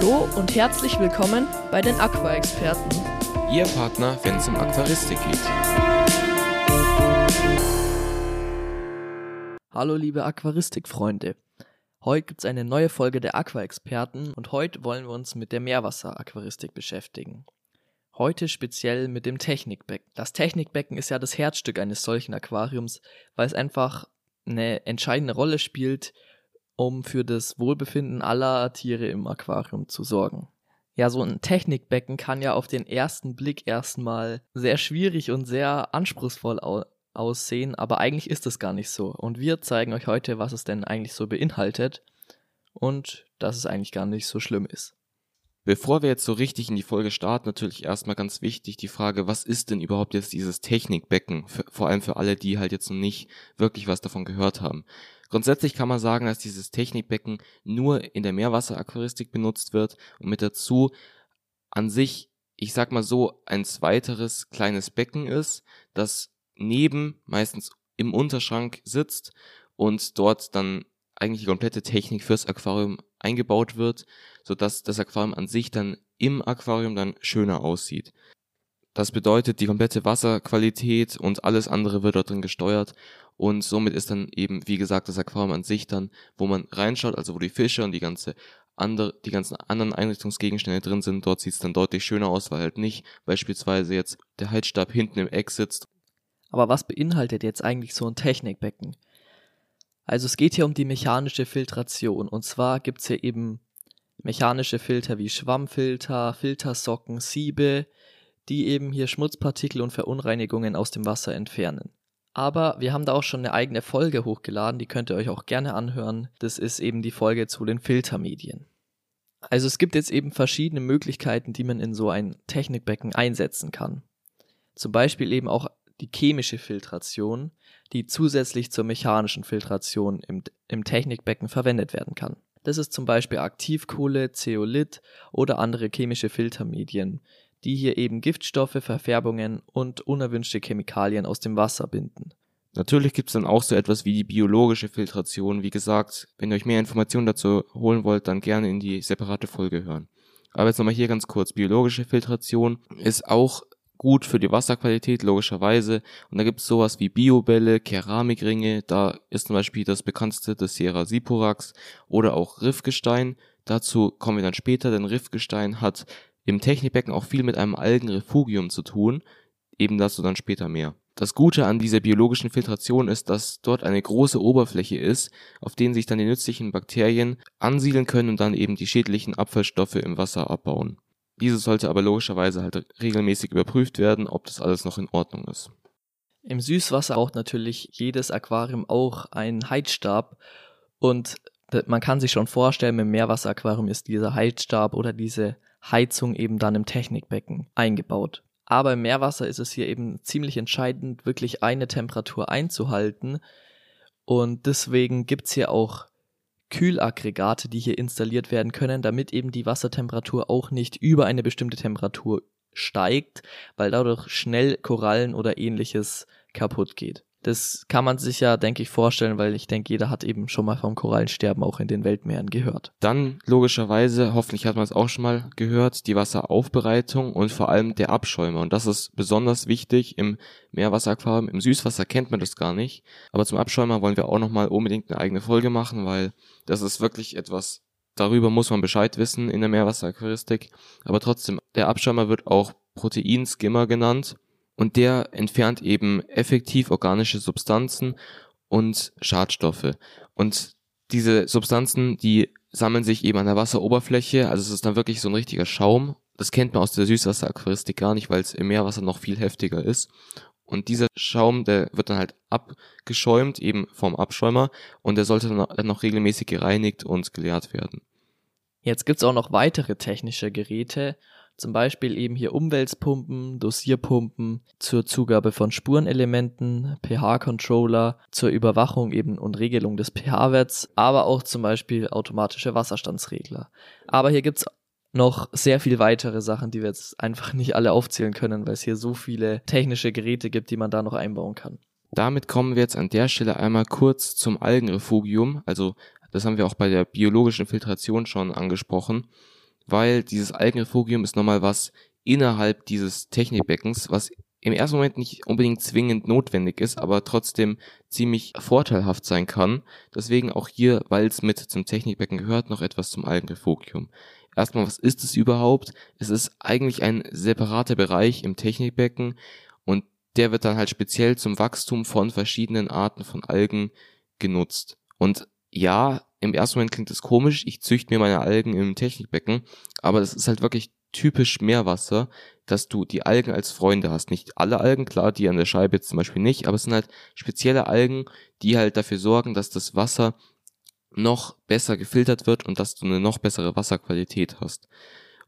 Hallo und herzlich willkommen bei den Aqua-Experten. Ihr Partner, wenn es um Aquaristik geht. Hallo liebe Aquaristik-Freunde. Heute gibt es eine neue Folge der Aqua-Experten und heute wollen wir uns mit der Meerwasser-Aquaristik beschäftigen. Heute speziell mit dem Technikbecken. Das Technikbecken ist ja das Herzstück eines solchen Aquariums, weil es einfach eine entscheidende Rolle spielt, um für das Wohlbefinden aller Tiere im Aquarium zu sorgen. Ja, so ein Technikbecken kann ja auf den ersten Blick erstmal sehr schwierig und sehr anspruchsvoll au aussehen, aber eigentlich ist es gar nicht so. Und wir zeigen euch heute, was es denn eigentlich so beinhaltet und dass es eigentlich gar nicht so schlimm ist. Bevor wir jetzt so richtig in die Folge starten, natürlich erstmal ganz wichtig die Frage, was ist denn überhaupt jetzt dieses Technikbecken? Vor allem für alle, die halt jetzt noch nicht wirklich was davon gehört haben. Grundsätzlich kann man sagen, dass dieses Technikbecken nur in der Meerwasseraquaristik benutzt wird und mit dazu an sich, ich sag mal so, ein zweiteres kleines Becken ist, das neben, meistens im Unterschrank sitzt und dort dann eigentlich die komplette Technik fürs Aquarium eingebaut wird, sodass das Aquarium an sich dann im Aquarium dann schöner aussieht. Das bedeutet, die komplette Wasserqualität und alles andere wird dort drin gesteuert und somit ist dann eben, wie gesagt, das Aquarium an sich dann, wo man reinschaut, also wo die Fische und die ganze andere, die ganzen anderen Einrichtungsgegenstände drin sind, dort sieht es dann deutlich schöner aus, weil halt nicht beispielsweise jetzt der Heizstab hinten im Eck sitzt. Aber was beinhaltet jetzt eigentlich so ein Technikbecken? Also es geht hier um die mechanische Filtration und zwar gibt's hier eben mechanische Filter wie Schwammfilter, Filtersocken, Siebe, die eben hier Schmutzpartikel und Verunreinigungen aus dem Wasser entfernen. Aber wir haben da auch schon eine eigene Folge hochgeladen, die könnt ihr euch auch gerne anhören. Das ist eben die Folge zu den Filtermedien. Also es gibt jetzt eben verschiedene Möglichkeiten, die man in so ein Technikbecken einsetzen kann. Zum Beispiel eben auch die chemische Filtration, die zusätzlich zur mechanischen Filtration im, im Technikbecken verwendet werden kann. Das ist zum Beispiel Aktivkohle, Zeolit oder andere chemische Filtermedien, die hier eben Giftstoffe, Verfärbungen und unerwünschte Chemikalien aus dem Wasser binden. Natürlich gibt es dann auch so etwas wie die biologische Filtration. Wie gesagt, wenn ihr euch mehr Informationen dazu holen wollt, dann gerne in die separate Folge hören. Aber jetzt nochmal hier ganz kurz. Biologische Filtration ist auch gut für die Wasserqualität, logischerweise. Und da gibt es sowas wie Biobälle, Keramikringe, da ist zum Beispiel das bekannteste das Sierra Siporax oder auch Riffgestein. Dazu kommen wir dann später, denn Riffgestein hat im Technikbecken auch viel mit einem Algenrefugium zu tun, eben dazu dann später mehr. Das Gute an dieser biologischen Filtration ist, dass dort eine große Oberfläche ist, auf denen sich dann die nützlichen Bakterien ansiedeln können und dann eben die schädlichen Abfallstoffe im Wasser abbauen. Diese sollte aber logischerweise halt regelmäßig überprüft werden, ob das alles noch in Ordnung ist. Im Süßwasser braucht natürlich jedes Aquarium auch einen Heizstab und man kann sich schon vorstellen, im Meerwasseraquarium ist dieser Heizstab oder diese Heizung eben dann im Technikbecken eingebaut. Aber im Meerwasser ist es hier eben ziemlich entscheidend, wirklich eine Temperatur einzuhalten. Und deswegen gibt's hier auch Kühlaggregate, die hier installiert werden können, damit eben die Wassertemperatur auch nicht über eine bestimmte Temperatur steigt, weil dadurch schnell Korallen oder ähnliches kaputt geht. Das kann man sich ja, denke ich, vorstellen, weil ich denke, jeder hat eben schon mal vom Korallensterben auch in den Weltmeeren gehört. Dann logischerweise, hoffentlich hat man es auch schon mal gehört, die Wasseraufbereitung und vor allem der Abschäumer. Und das ist besonders wichtig im Meerwasseraquarium. Im Süßwasser kennt man das gar nicht. Aber zum Abschäumer wollen wir auch nochmal unbedingt eine eigene Folge machen, weil das ist wirklich etwas, darüber muss man Bescheid wissen in der Meerwasseraquaristik. Aber trotzdem, der Abschäumer wird auch Proteinskimmer genannt und der entfernt eben effektiv organische Substanzen und Schadstoffe. Und diese Substanzen, die sammeln sich eben an der Wasseroberfläche, also es ist dann wirklich so ein richtiger Schaum. Das kennt man aus der Süßwasseraquaristik gar nicht, weil es im Meerwasser noch viel heftiger ist. Und dieser Schaum, der wird dann halt abgeschäumt, eben vom Abschäumer, und der sollte dann noch regelmäßig gereinigt und geleert werden. Jetzt gibt's auch noch weitere technische Geräte, zum Beispiel eben hier Umweltpumpen, Dosierpumpen zur Zugabe von Spurenelementen, pH-Controller zur Überwachung eben und Regelung des pH-Werts, aber auch zum Beispiel automatische Wasserstandsregler. Aber hier gibt's noch sehr viel weitere Sachen, die wir jetzt einfach nicht alle aufzählen können, weil es hier so viele technische Geräte gibt, die man da noch einbauen kann. Damit kommen wir jetzt an der Stelle einmal kurz zum Algenrefugium. Also das haben wir auch bei der biologischen Filtration schon angesprochen. Weil dieses Algenrefugium ist nochmal was innerhalb dieses Technikbeckens, was im ersten Moment nicht unbedingt zwingend notwendig ist, aber trotzdem ziemlich vorteilhaft sein kann. Deswegen auch hier, weil es mit zum Technikbecken gehört, noch etwas zum Algenrefugium. Erstmal, was ist es überhaupt? Es ist eigentlich ein separater Bereich im Technikbecken und der wird dann halt speziell zum Wachstum von verschiedenen Arten von Algen genutzt. Und ja, im ersten Moment klingt es komisch, ich züchte mir meine Algen im Technikbecken, aber das ist halt wirklich typisch Meerwasser, dass du die Algen als Freunde hast. Nicht alle Algen, klar, die an der Scheibe jetzt zum Beispiel nicht, aber es sind halt spezielle Algen, die halt dafür sorgen, dass das Wasser noch besser gefiltert wird und dass du eine noch bessere Wasserqualität hast.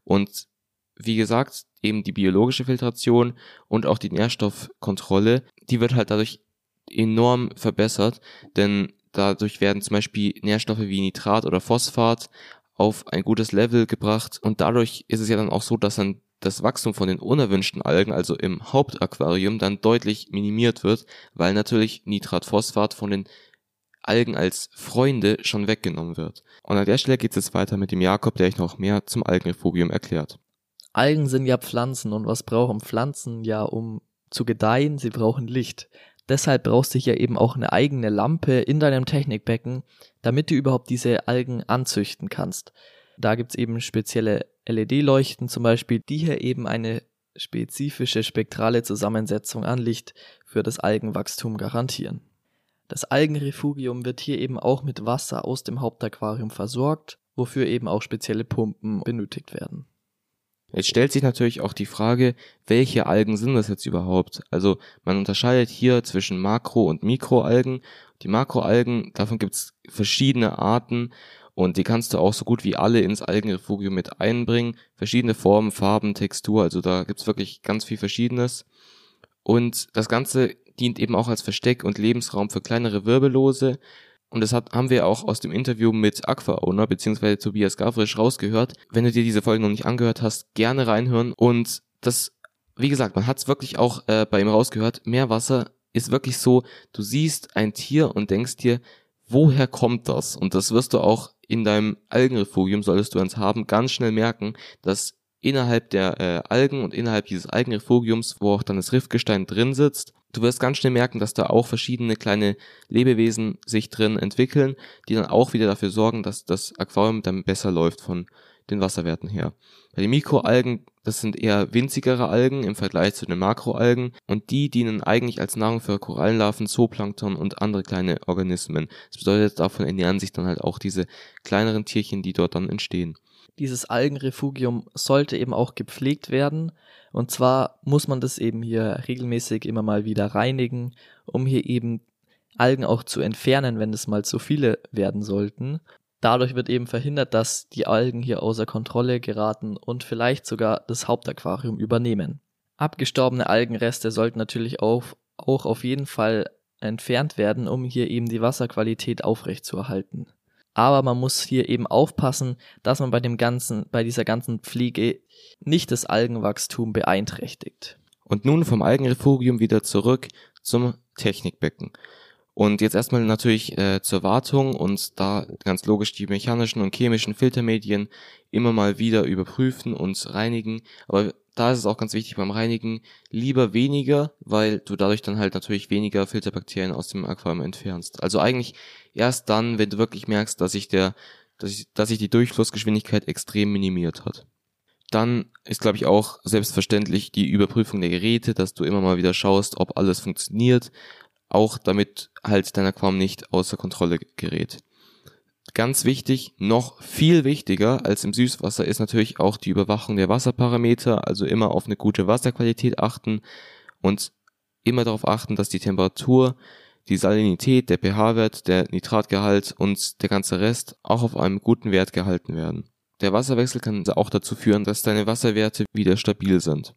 Und wie gesagt, eben die biologische Filtration und auch die Nährstoffkontrolle, die wird halt dadurch enorm verbessert, denn dadurch werden zum Beispiel Nährstoffe wie Nitrat oder Phosphat auf ein gutes Level gebracht und dadurch ist es ja dann auch so, dass dann das Wachstum von den unerwünschten Algen, also im Hauptaquarium, dann deutlich minimiert wird, weil natürlich Nitratphosphat von den Algen als Freunde schon weggenommen wird. Und an der Stelle geht es jetzt weiter mit dem Jakob, der euch noch mehr zum Algenrefugium erklärt. Algen sind ja Pflanzen und was brauchen Pflanzen ja, um zu gedeihen? Sie brauchen Licht. Deshalb brauchst du hier eben auch eine eigene Lampe in deinem Technikbecken, damit du überhaupt diese Algen anzüchten kannst. Da gibt's eben spezielle LED-Leuchten zum Beispiel, die hier eben eine spezifische spektrale Zusammensetzung an Licht für das Algenwachstum garantieren. Das Algenrefugium wird hier eben auch mit Wasser aus dem Hauptaquarium versorgt, wofür eben auch spezielle Pumpen benötigt werden. Jetzt stellt sich natürlich auch die Frage, welche Algen sind das jetzt überhaupt? Also man unterscheidet hier zwischen Makro- und Mikroalgen. Die Makroalgen, davon gibt es verschiedene Arten und die kannst du auch so gut wie alle ins Algenrefugium mit einbringen. Verschiedene Formen, Farben, Textur, also da gibt's wirklich ganz viel Verschiedenes. Und das Ganze dient eben auch als Versteck und Lebensraum für kleinere Wirbellose. Und das hat, haben wir auch aus dem Interview mit Aqua Owner bzw. Tobias Gavrisch rausgehört. Wenn du dir diese Folge noch nicht angehört hast, gerne reinhören. Und das, wie gesagt, man hat es wirklich auch äh, bei ihm rausgehört. Meerwasser ist wirklich so, du siehst ein Tier und denkst dir, woher kommt das? Und das wirst du auch in deinem Algenrefugium, solltest du eins haben, ganz schnell merken, dass innerhalb der äh, Algen und innerhalb dieses Algenrefugiums, wo auch dann das Riffgestein drin sitzt, du wirst ganz schnell merken, dass da auch verschiedene kleine Lebewesen sich drin entwickeln, die dann auch wieder dafür sorgen, dass das Aquarium dann besser läuft von den Wasserwerten her. Bei den Mikroalgen, das sind eher winzigere Algen im Vergleich zu den Makroalgen und die dienen eigentlich als Nahrung für Korallenlarven, Zooplankton und andere kleine Organismen. Das bedeutet, davon ernähren sich dann halt auch diese kleineren Tierchen, die dort dann entstehen. Dieses Algenrefugium sollte eben auch gepflegt werden. Und zwar muss man das eben hier regelmäßig immer mal wieder reinigen, um hier eben Algen auch zu entfernen, wenn es mal zu viele werden sollten. Dadurch wird eben verhindert, dass die Algen hier außer Kontrolle geraten und vielleicht sogar das Hauptaquarium übernehmen. Abgestorbene Algenreste sollten natürlich auch, auch auf jeden Fall entfernt werden, um hier eben die Wasserqualität aufrechtzuerhalten. Aber man muss hier eben aufpassen, dass man bei dem ganzen, bei dieser ganzen Pflege nicht das Algenwachstum beeinträchtigt. Und nun vom Algenrefugium wieder zurück zum Technikbecken. Und jetzt erstmal natürlich äh, zur Wartung und da ganz logisch die mechanischen und chemischen Filtermedien immer mal wieder überprüfen und reinigen. Aber da ist es auch ganz wichtig beim Reinigen lieber weniger, weil du dadurch dann halt natürlich weniger Filterbakterien aus dem Aquarium entfernst. Also eigentlich erst dann, wenn du wirklich merkst, dass sich der, dass sich, dass sich die Durchflussgeschwindigkeit extrem minimiert hat. Dann ist, glaube ich, auch selbstverständlich die Überprüfung der Geräte, dass du immer mal wieder schaust, ob alles funktioniert, auch damit halt dein Aquarium nicht außer Kontrolle gerät. Ganz wichtig, noch viel wichtiger als im Süßwasser ist natürlich auch die Überwachung der Wasserparameter, also immer auf eine gute Wasserqualität achten und immer darauf achten, dass die Temperatur, die Salinität, der pH-Wert, der Nitratgehalt und der ganze Rest auch auf einem guten Wert gehalten werden. Der Wasserwechsel kann auch dazu führen, dass deine Wasserwerte wieder stabil sind.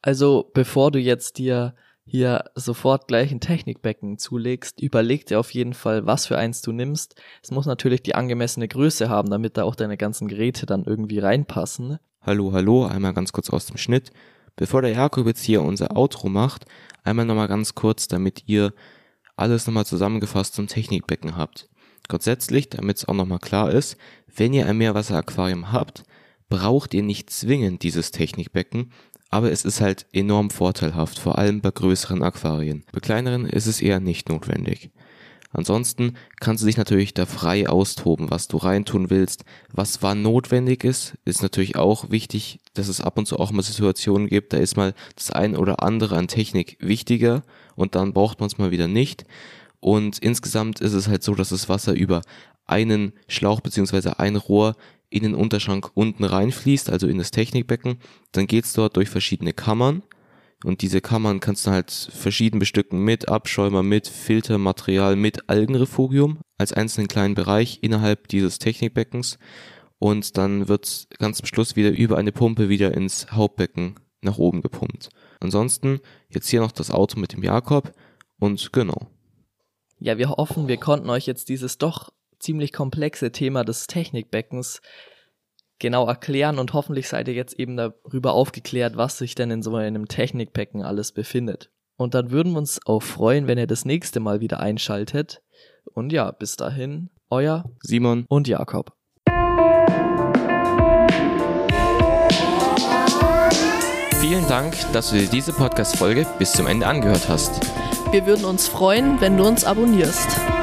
Also bevor du jetzt dir hier sofort gleich ein Technikbecken zulegst, überleg dir auf jeden Fall, was für eins du nimmst. Es muss natürlich die angemessene Größe haben, damit da auch deine ganzen Geräte dann irgendwie reinpassen. Hallo, hallo, einmal ganz kurz aus dem Schnitt. Bevor der Jakob jetzt hier unser Outro macht, einmal nochmal ganz kurz, damit ihr alles nochmal zusammengefasst zum Technikbecken habt. Grundsätzlich, damit es auch nochmal klar ist, wenn ihr ein Meerwasseraquarium habt, braucht ihr nicht zwingend dieses Technikbecken, aber es ist halt enorm vorteilhaft, vor allem bei größeren Aquarien. Bei kleineren ist es eher nicht notwendig. Ansonsten kannst du dich natürlich da frei austoben, was du reintun willst. Was wann notwendig ist, ist natürlich auch wichtig, dass es ab und zu auch mal Situationen gibt, da ist mal das ein oder andere an Technik wichtiger und dann braucht man es mal wieder nicht. Und insgesamt ist es halt so, dass das Wasser über einen Schlauch beziehungsweise ein Rohr in den Unterschrank unten reinfließt, also in das Technikbecken. Dann geht's dort durch verschiedene Kammern und diese Kammern kannst du halt verschieden bestücken mit Abschäumer, mit Filtermaterial, mit Algenrefugium als einzelnen kleinen Bereich innerhalb dieses Technikbeckens. Und dann wird ganz zum Schluss wieder über eine Pumpe wieder ins Hauptbecken nach oben gepumpt. Ansonsten jetzt hier noch das Auto mit dem Jakob und genau. Ja, wir hoffen, wir konnten euch jetzt dieses doch ziemlich komplexe Thema des Technikbeckens genau erklären und hoffentlich seid ihr jetzt eben darüber aufgeklärt, was sich denn in so einem Technikbecken alles befindet. Und dann würden wir uns auch freuen, wenn ihr das nächste Mal wieder einschaltet. Und ja, bis dahin, euer Simon und Jakob. Vielen Dank, dass du dir diese Podcast-Folge bis zum Ende angehört hast. Wir würden uns freuen, wenn du uns abonnierst.